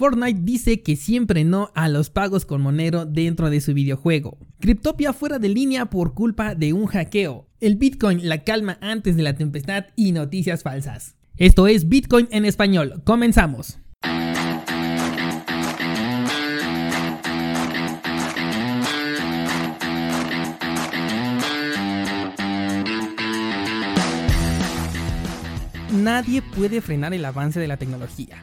Fortnite dice que siempre no a los pagos con Monero dentro de su videojuego. Cryptopia fuera de línea por culpa de un hackeo. El Bitcoin, la calma antes de la tempestad y noticias falsas. Esto es Bitcoin en español. Comenzamos. Nadie puede frenar el avance de la tecnología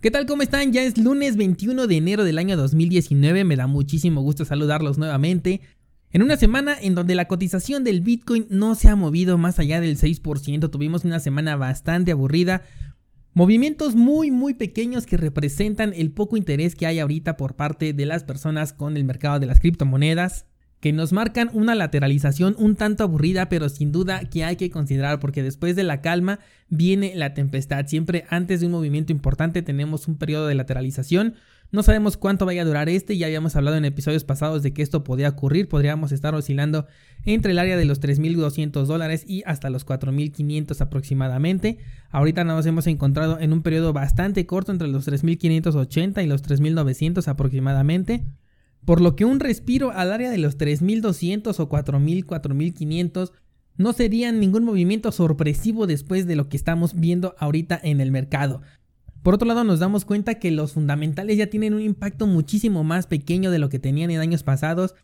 ¿Qué tal? ¿Cómo están? Ya es lunes 21 de enero del año 2019. Me da muchísimo gusto saludarlos nuevamente. En una semana en donde la cotización del Bitcoin no se ha movido más allá del 6%, tuvimos una semana bastante aburrida. Movimientos muy muy pequeños que representan el poco interés que hay ahorita por parte de las personas con el mercado de las criptomonedas que nos marcan una lateralización un tanto aburrida, pero sin duda que hay que considerar porque después de la calma viene la tempestad. Siempre antes de un movimiento importante tenemos un periodo de lateralización. No sabemos cuánto vaya a durar este, ya habíamos hablado en episodios pasados de que esto podía ocurrir, podríamos estar oscilando entre el área de los 3.200 dólares y hasta los 4.500 aproximadamente. Ahorita nos hemos encontrado en un periodo bastante corto entre los 3.580 y los 3.900 aproximadamente por lo que un respiro al área de los 3200 o 4000, 4500 no sería ningún movimiento sorpresivo después de lo que estamos viendo ahorita en el mercado. Por otro lado, nos damos cuenta que los fundamentales ya tienen un impacto muchísimo más pequeño de lo que tenían en años pasados,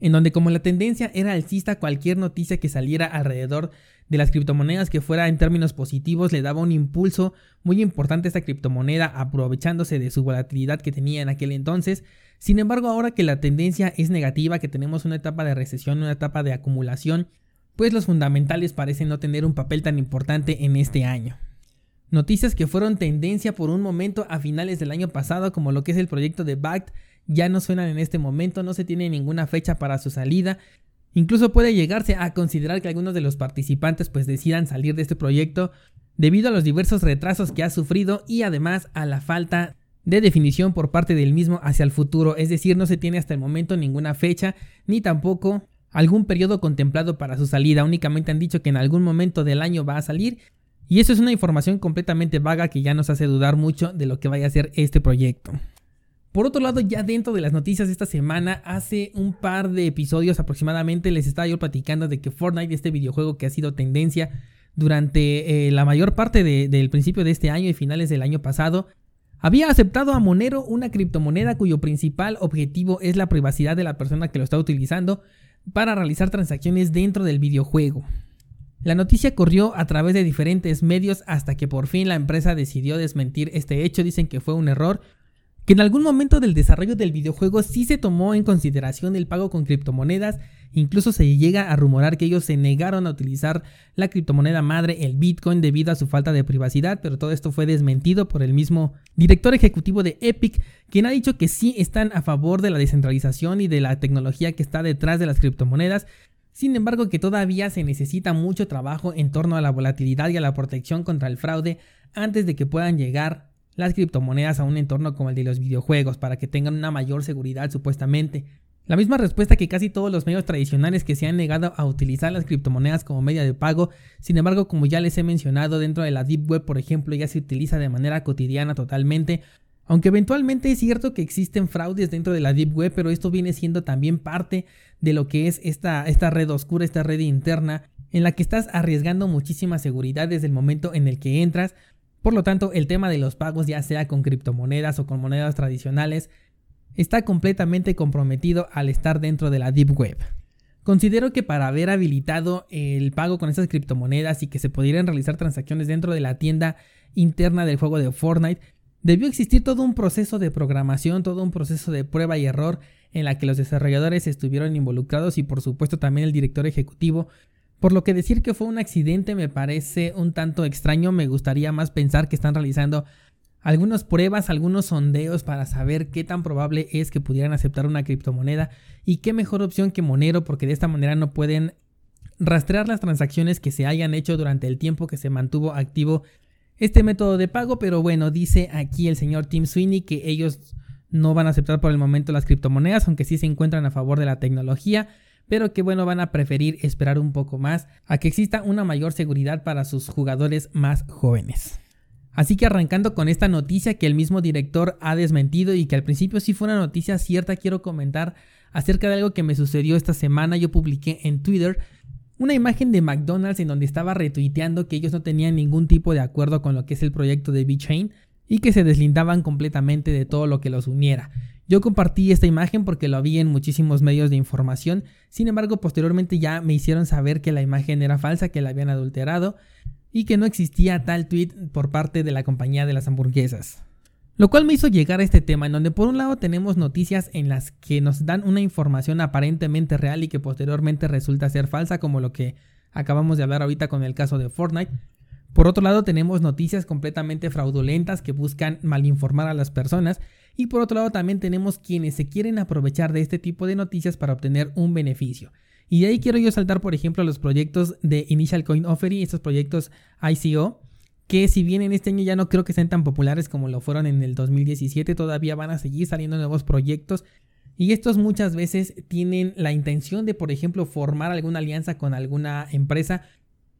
en donde como la tendencia era alcista, cualquier noticia que saliera alrededor de las criptomonedas que fuera en términos positivos le daba un impulso muy importante a esta criptomoneda aprovechándose de su volatilidad que tenía en aquel entonces. Sin embargo, ahora que la tendencia es negativa, que tenemos una etapa de recesión, una etapa de acumulación, pues los fundamentales parecen no tener un papel tan importante en este año. Noticias que fueron tendencia por un momento a finales del año pasado, como lo que es el proyecto de BACT, ya no suenan en este momento, no se tiene ninguna fecha para su salida. Incluso puede llegarse a considerar que algunos de los participantes pues decidan salir de este proyecto debido a los diversos retrasos que ha sufrido y además a la falta de definición por parte del mismo hacia el futuro, es decir, no se tiene hasta el momento ninguna fecha ni tampoco algún periodo contemplado para su salida, únicamente han dicho que en algún momento del año va a salir. Y eso es una información completamente vaga que ya nos hace dudar mucho de lo que vaya a ser este proyecto. Por otro lado, ya dentro de las noticias de esta semana, hace un par de episodios aproximadamente les estaba yo platicando de que Fortnite, este videojuego que ha sido tendencia durante eh, la mayor parte del principio de este año y finales del año pasado, había aceptado a Monero una criptomoneda cuyo principal objetivo es la privacidad de la persona que lo está utilizando para realizar transacciones dentro del videojuego. La noticia corrió a través de diferentes medios hasta que por fin la empresa decidió desmentir este hecho, dicen que fue un error, que en algún momento del desarrollo del videojuego sí se tomó en consideración el pago con criptomonedas, incluso se llega a rumorar que ellos se negaron a utilizar la criptomoneda madre, el Bitcoin, debido a su falta de privacidad, pero todo esto fue desmentido por el mismo director ejecutivo de Epic, quien ha dicho que sí están a favor de la descentralización y de la tecnología que está detrás de las criptomonedas, sin embargo que todavía se necesita mucho trabajo en torno a la volatilidad y a la protección contra el fraude antes de que puedan llegar las criptomonedas a un entorno como el de los videojuegos para que tengan una mayor seguridad supuestamente. La misma respuesta que casi todos los medios tradicionales que se han negado a utilizar las criptomonedas como medio de pago, sin embargo como ya les he mencionado dentro de la Deep Web por ejemplo ya se utiliza de manera cotidiana totalmente, aunque eventualmente es cierto que existen fraudes dentro de la Deep Web, pero esto viene siendo también parte de lo que es esta, esta red oscura, esta red interna en la que estás arriesgando muchísima seguridad desde el momento en el que entras. Por lo tanto, el tema de los pagos, ya sea con criptomonedas o con monedas tradicionales, está completamente comprometido al estar dentro de la Deep Web. Considero que para haber habilitado el pago con estas criptomonedas y que se pudieran realizar transacciones dentro de la tienda interna del juego de Fortnite, debió existir todo un proceso de programación, todo un proceso de prueba y error en la que los desarrolladores estuvieron involucrados y por supuesto también el director ejecutivo. Por lo que decir que fue un accidente me parece un tanto extraño, me gustaría más pensar que están realizando algunas pruebas, algunos sondeos para saber qué tan probable es que pudieran aceptar una criptomoneda y qué mejor opción que Monero porque de esta manera no pueden rastrear las transacciones que se hayan hecho durante el tiempo que se mantuvo activo este método de pago, pero bueno, dice aquí el señor Tim Sweeney que ellos no van a aceptar por el momento las criptomonedas, aunque sí se encuentran a favor de la tecnología, pero que bueno, van a preferir esperar un poco más a que exista una mayor seguridad para sus jugadores más jóvenes. Así que arrancando con esta noticia que el mismo director ha desmentido y que al principio sí fue una noticia cierta, quiero comentar acerca de algo que me sucedió esta semana. Yo publiqué en Twitter una imagen de McDonald's en donde estaba retuiteando que ellos no tenían ningún tipo de acuerdo con lo que es el proyecto de VeChain y que se deslindaban completamente de todo lo que los uniera. Yo compartí esta imagen porque lo vi en muchísimos medios de información, sin embargo posteriormente ya me hicieron saber que la imagen era falsa, que la habían adulterado y que no existía tal tweet por parte de la compañía de las hamburguesas. Lo cual me hizo llegar a este tema en donde por un lado tenemos noticias en las que nos dan una información aparentemente real y que posteriormente resulta ser falsa como lo que acabamos de hablar ahorita con el caso de Fortnite. Por otro lado tenemos noticias completamente fraudulentas que buscan malinformar a las personas y por otro lado también tenemos quienes se quieren aprovechar de este tipo de noticias para obtener un beneficio. Y de ahí quiero yo saltar, por ejemplo, a los proyectos de Initial Coin Offering, estos proyectos ICO, que si bien en este año ya no creo que sean tan populares como lo fueron en el 2017, todavía van a seguir saliendo nuevos proyectos. Y estos muchas veces tienen la intención de, por ejemplo, formar alguna alianza con alguna empresa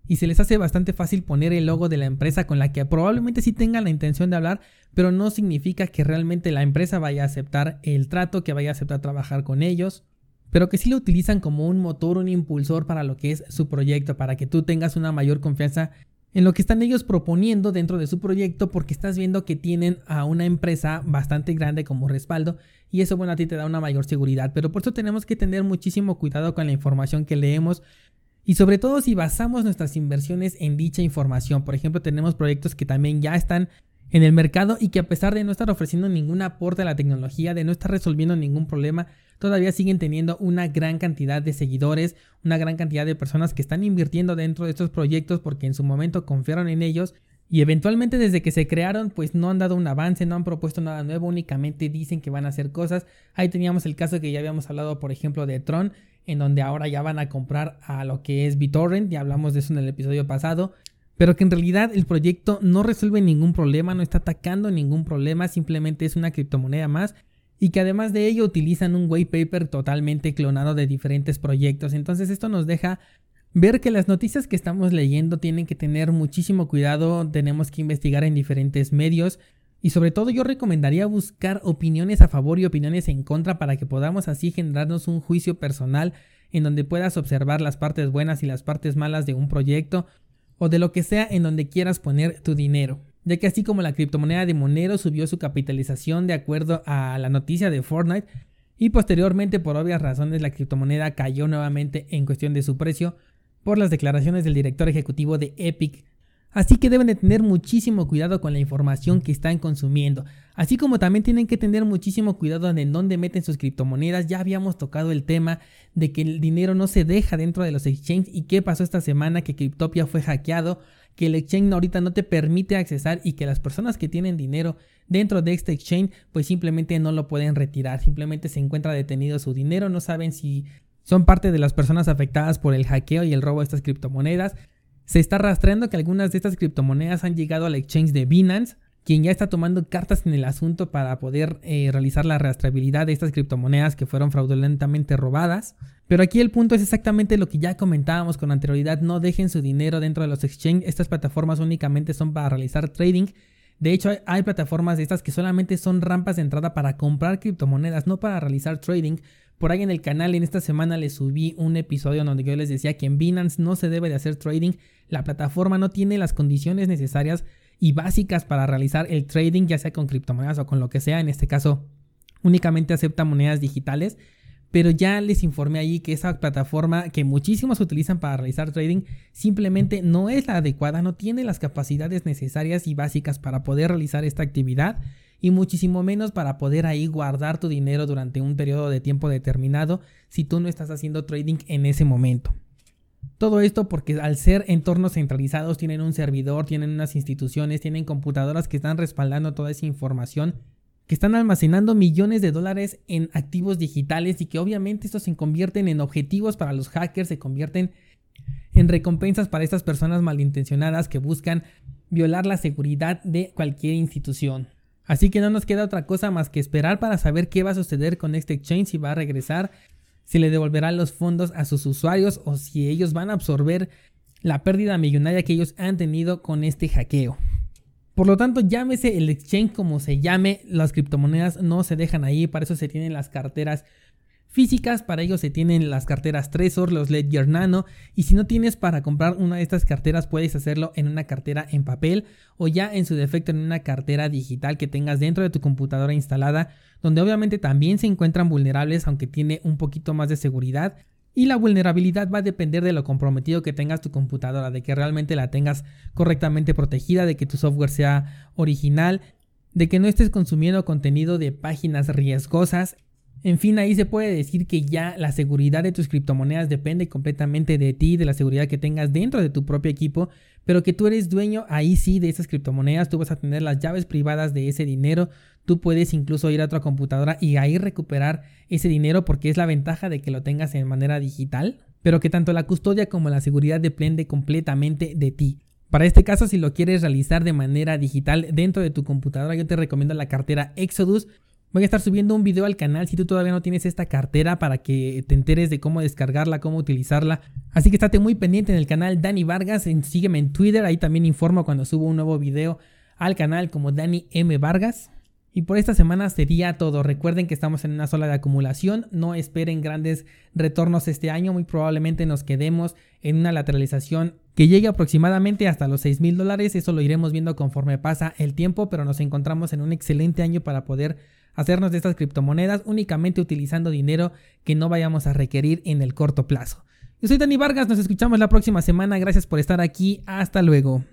y se les hace bastante fácil poner el logo de la empresa con la que probablemente sí tengan la intención de hablar, pero no significa que realmente la empresa vaya a aceptar el trato, que vaya a aceptar trabajar con ellos pero que sí lo utilizan como un motor, un impulsor para lo que es su proyecto, para que tú tengas una mayor confianza en lo que están ellos proponiendo dentro de su proyecto porque estás viendo que tienen a una empresa bastante grande como respaldo y eso bueno a ti te da una mayor seguridad, pero por eso tenemos que tener muchísimo cuidado con la información que leemos y sobre todo si basamos nuestras inversiones en dicha información. Por ejemplo, tenemos proyectos que también ya están en el mercado y que a pesar de no estar ofreciendo ningún aporte a la tecnología, de no estar resolviendo ningún problema, todavía siguen teniendo una gran cantidad de seguidores, una gran cantidad de personas que están invirtiendo dentro de estos proyectos porque en su momento confiaron en ellos y eventualmente desde que se crearon pues no han dado un avance, no han propuesto nada nuevo, únicamente dicen que van a hacer cosas. Ahí teníamos el caso que ya habíamos hablado por ejemplo de Tron, en donde ahora ya van a comprar a lo que es BitTorrent, ya hablamos de eso en el episodio pasado pero que en realidad el proyecto no resuelve ningún problema, no está atacando ningún problema, simplemente es una criptomoneda más y que además de ello utilizan un white paper totalmente clonado de diferentes proyectos. Entonces esto nos deja ver que las noticias que estamos leyendo tienen que tener muchísimo cuidado, tenemos que investigar en diferentes medios y sobre todo yo recomendaría buscar opiniones a favor y opiniones en contra para que podamos así generarnos un juicio personal en donde puedas observar las partes buenas y las partes malas de un proyecto o de lo que sea en donde quieras poner tu dinero. Ya que así como la criptomoneda de Monero subió su capitalización de acuerdo a la noticia de Fortnite y posteriormente por obvias razones la criptomoneda cayó nuevamente en cuestión de su precio por las declaraciones del director ejecutivo de Epic Así que deben de tener muchísimo cuidado con la información que están consumiendo. Así como también tienen que tener muchísimo cuidado en dónde meten sus criptomonedas. Ya habíamos tocado el tema de que el dinero no se deja dentro de los exchanges. ¿Y qué pasó esta semana? Que Cryptopia fue hackeado. Que el exchange ahorita no te permite accesar y que las personas que tienen dinero dentro de este exchange pues simplemente no lo pueden retirar. Simplemente se encuentra detenido su dinero. No saben si son parte de las personas afectadas por el hackeo y el robo de estas criptomonedas. Se está rastreando que algunas de estas criptomonedas han llegado al exchange de Binance, quien ya está tomando cartas en el asunto para poder eh, realizar la rastreabilidad de estas criptomonedas que fueron fraudulentamente robadas. Pero aquí el punto es exactamente lo que ya comentábamos con anterioridad, no dejen su dinero dentro de los exchanges, estas plataformas únicamente son para realizar trading. De hecho, hay plataformas de estas que solamente son rampas de entrada para comprar criptomonedas, no para realizar trading, Por ahí en el canal en esta semana les subí un episodio donde yo les decía que en Binance no se debe de hacer trading, la plataforma no tiene las condiciones necesarias y básicas para realizar el trading, ya sea con criptomonedas o con lo que sea, en este caso únicamente acepta monedas digitales, pero ya les informé allí que esa plataforma que muchísimos utilizan para realizar trading simplemente no es la adecuada, no tiene las capacidades necesarias y básicas para poder realizar esta actividad y muchísimo menos para poder ahí guardar tu dinero durante un periodo de tiempo determinado si tú no estás haciendo trading en ese momento. Todo esto porque al ser entornos centralizados tienen un servidor, tienen unas instituciones, tienen computadoras que están respaldando toda esa información, que están almacenando millones de dólares en activos digitales y que obviamente estos se convierten en objetivos para los hackers, se convierten en recompensas para estas personas malintencionadas que buscan violar la seguridad de cualquier institución. Así que no nos queda otra cosa más que esperar para saber qué va a suceder con este exchange, si va a regresar, si le devolverán los fondos a sus usuarios o si ellos van a absorber la pérdida millonaria que ellos han tenido con este hackeo. Por lo tanto, llámese el exchange como se llame, las criptomonedas no se dejan ahí, para eso se tienen las carteras físicas, para ello se tienen las carteras Trezor, los Ledger Nano, y si no tienes para comprar una de estas carteras puedes hacerlo en una cartera en papel o ya en su defecto en una cartera digital que tengas dentro de tu computadora instalada, donde obviamente también se encuentran vulnerables aunque tiene un poquito más de seguridad. Y la vulnerabilidad va a depender de lo comprometido que tengas tu computadora, de que realmente la tengas correctamente protegida, de que tu software sea original, de que no estés consumiendo contenido de páginas riesgosas en fin, ahí se puede decir que ya la seguridad de tus criptomonedas depende completamente de ti, de la seguridad que tengas dentro de tu propio equipo, pero que tú eres dueño ahí sí de esas criptomonedas, tú vas a tener las llaves privadas de ese dinero, tú puedes incluso ir a otra computadora y ahí recuperar ese dinero porque es la ventaja de que lo tengas en manera digital, pero que tanto la custodia como la seguridad depende completamente de ti. Para este caso, si lo quieres realizar de manera digital dentro de tu computadora, yo te recomiendo la cartera Exodus. Voy a estar subiendo un video al canal si tú todavía no tienes esta cartera para que te enteres de cómo descargarla, cómo utilizarla. Así que estate muy pendiente en el canal Dani Vargas, sígueme en Twitter, ahí también informo cuando subo un nuevo video al canal como Dani M. Vargas. Y por esta semana sería todo. Recuerden que estamos en una sola de acumulación. No esperen grandes retornos este año. Muy probablemente nos quedemos en una lateralización que llegue aproximadamente hasta los 6 mil dólares. Eso lo iremos viendo conforme pasa el tiempo. Pero nos encontramos en un excelente año para poder hacernos de estas criptomonedas únicamente utilizando dinero que no vayamos a requerir en el corto plazo. Yo soy Dani Vargas, nos escuchamos la próxima semana, gracias por estar aquí, hasta luego.